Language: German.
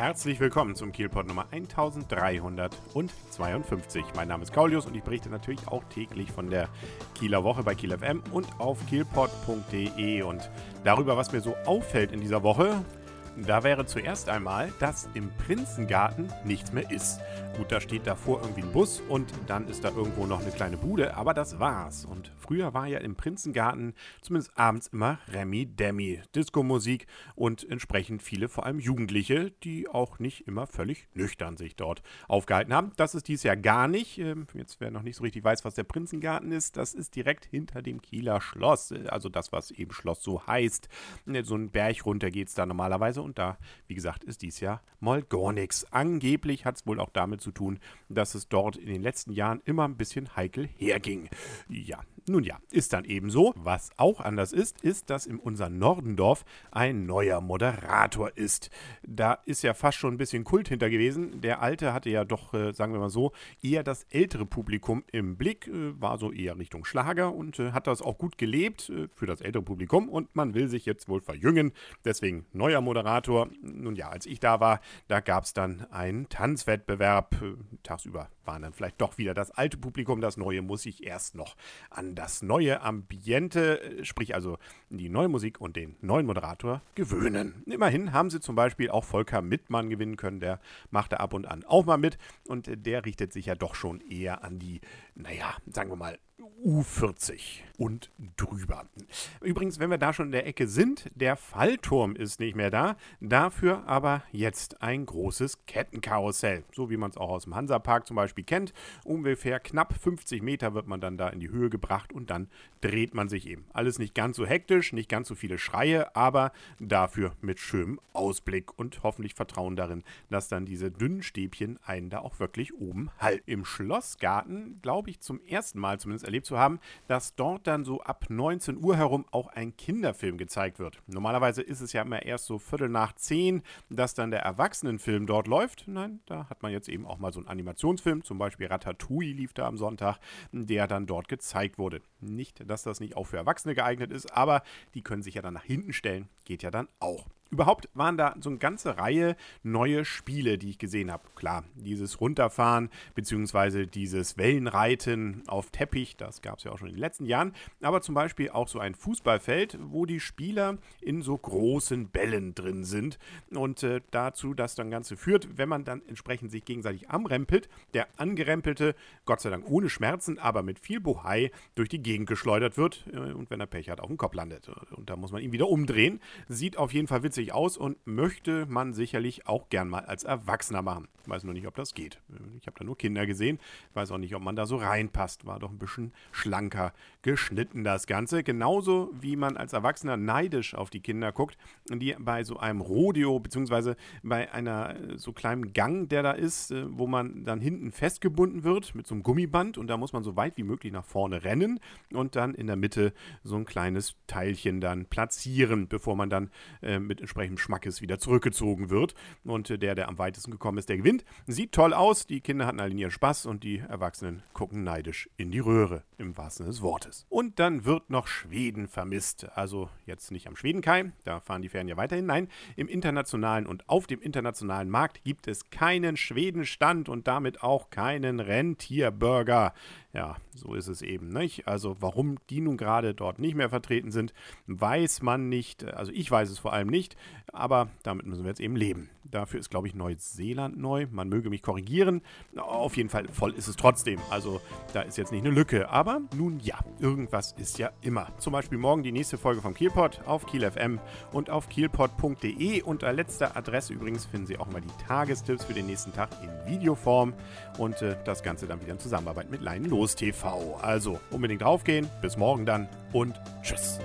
herzlich willkommen zum Kielpot Nummer 1352. Mein Name ist Kaulius und ich berichte natürlich auch täglich von der Kieler Woche bei Kiel FM und auf kielpot.de und darüber, was mir so auffällt in dieser Woche. Da wäre zuerst einmal, dass im Prinzengarten nichts mehr ist. Gut, da steht davor irgendwie ein Bus und dann ist da irgendwo noch eine kleine Bude, aber das war's. Und früher war ja im Prinzengarten zumindest abends immer Remi Demi, Disco-Musik und entsprechend viele, vor allem Jugendliche, die auch nicht immer völlig nüchtern sich dort aufgehalten haben. Das ist dies Jahr gar nicht. Ähm, jetzt, wer noch nicht so richtig weiß, was der Prinzengarten ist, das ist direkt hinter dem Kieler Schloss. Also das, was eben Schloss so heißt. So einen Berg runter geht es da normalerweise da, wie gesagt, ist dies Jahr mal gar nichts. Angeblich hat es wohl auch damit zu tun, dass es dort in den letzten Jahren immer ein bisschen heikel herging. Ja, nun ja, ist dann eben so. Was auch anders ist, ist, dass in unserem Nordendorf ein neuer Moderator ist. Da ist ja fast schon ein bisschen Kult hinter gewesen. Der alte hatte ja doch, äh, sagen wir mal so, eher das ältere Publikum im Blick, äh, war so eher Richtung Schlager und äh, hat das auch gut gelebt äh, für das ältere Publikum und man will sich jetzt wohl verjüngen. Deswegen neuer Moderator. Nun ja, als ich da war, da gab es dann einen Tanzwettbewerb. Äh, tagsüber waren dann vielleicht doch wieder das alte Publikum. Das neue muss ich erst noch an das neue Ambiente, äh, sprich also die neue Musik und den neuen Moderator gewöhnen. Immerhin haben sie zum Beispiel auch Volker Mittmann gewinnen können. Der macht da ab und an auch mal mit und der richtet sich ja doch schon eher an die, naja, sagen wir mal, U40 und drüber. Übrigens, wenn wir da schon in der Ecke sind, der Fallturm ist nicht mehr da, dafür aber jetzt ein großes Kettenkarussell, so wie man es auch aus dem Hansapark zum Beispiel kennt. Ungefähr knapp 50 Meter wird man dann da in die Höhe gebracht und dann dreht man sich eben. Alles nicht ganz so hektisch, nicht ganz so viele Schreie, aber dafür mit schönem Ausblick und hoffentlich Vertrauen darin, dass dann diese dünnen Stäbchen einen da auch wirklich oben halten. Im Schlossgarten, glaube ich, zum ersten Mal zumindest erlebt zu haben, dass dort dann so ab 19 Uhr herum auch ein Kinderfilm gezeigt wird. Normalerweise ist es ja immer erst so Viertel nach 10, dass dann der Erwachsenenfilm dort läuft. Nein, da hat man jetzt eben auch mal so einen Animationsfilm, zum Beispiel Ratatouille lief da am Sonntag, der dann dort gezeigt wurde. Nicht, dass das nicht auch für Erwachsene geeignet ist, aber die können sich ja dann nach hinten stellen, geht ja dann auch. Überhaupt waren da so eine ganze Reihe neue Spiele, die ich gesehen habe. Klar, dieses Runterfahren bzw. dieses Wellenreiten auf Teppich, das gab es ja auch schon in den letzten Jahren. Aber zum Beispiel auch so ein Fußballfeld, wo die Spieler in so großen Bällen drin sind. Und äh, dazu das dann Ganze führt, wenn man dann entsprechend sich gegenseitig amrempelt, der angerempelte, Gott sei Dank ohne Schmerzen, aber mit viel Bohai durch die Gegend geschleudert wird äh, und wenn er Pech hat, auf dem Kopf landet. Und da muss man ihn wieder umdrehen. Sieht auf jeden Fall witzig witzig aus und möchte man sicherlich auch gern mal als Erwachsener machen. Ich weiß nur nicht, ob das geht. Ich habe da nur Kinder gesehen. Ich weiß auch nicht, ob man da so reinpasst. War doch ein bisschen schlanker geschnitten, das Ganze. Genauso wie man als Erwachsener neidisch auf die Kinder guckt, die bei so einem Rodeo, beziehungsweise bei einer so kleinen Gang, der da ist, äh, wo man dann hinten festgebunden wird mit so einem Gummiband und da muss man so weit wie möglich nach vorne rennen und dann in der Mitte so ein kleines Teilchen dann platzieren, bevor man dann äh, mit entsprechendem Schmackes wieder zurückgezogen wird. Und der, der am weitesten gekommen ist, der gewinnt. Sieht toll aus, die Kinder hatten alle ihren Spaß und die Erwachsenen gucken neidisch in die Röhre, im wahrsten Sinne des Wortes. Und dann wird noch Schweden vermisst. Also jetzt nicht am Schwedenkai, da fahren die Fähren ja weiterhin. Nein, im internationalen und auf dem internationalen Markt gibt es keinen Schwedenstand und damit auch keinen Rentierburger. Ja, so ist es eben nicht. Also warum die nun gerade dort nicht mehr vertreten sind, weiß man nicht. Also ich weiß es vor allem nicht, aber damit müssen wir jetzt eben leben. Dafür ist, glaube ich, Neuseeland neu. Man möge mich korrigieren. Auf jeden Fall voll ist es trotzdem. Also da ist jetzt nicht eine Lücke. Aber nun ja, irgendwas ist ja immer. Zum Beispiel morgen die nächste Folge vom Kielpot auf Kiel FM und auf kielpot.de. Unter letzter Adresse übrigens finden Sie auch mal die Tagestipps für den nächsten Tag in Videoform und äh, das Ganze dann wieder in Zusammenarbeit mit Leinen TV. Also unbedingt draufgehen. Bis morgen dann und tschüss.